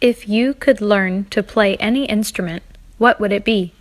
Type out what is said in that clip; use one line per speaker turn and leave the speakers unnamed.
If you could learn to play any instrument, what would it be?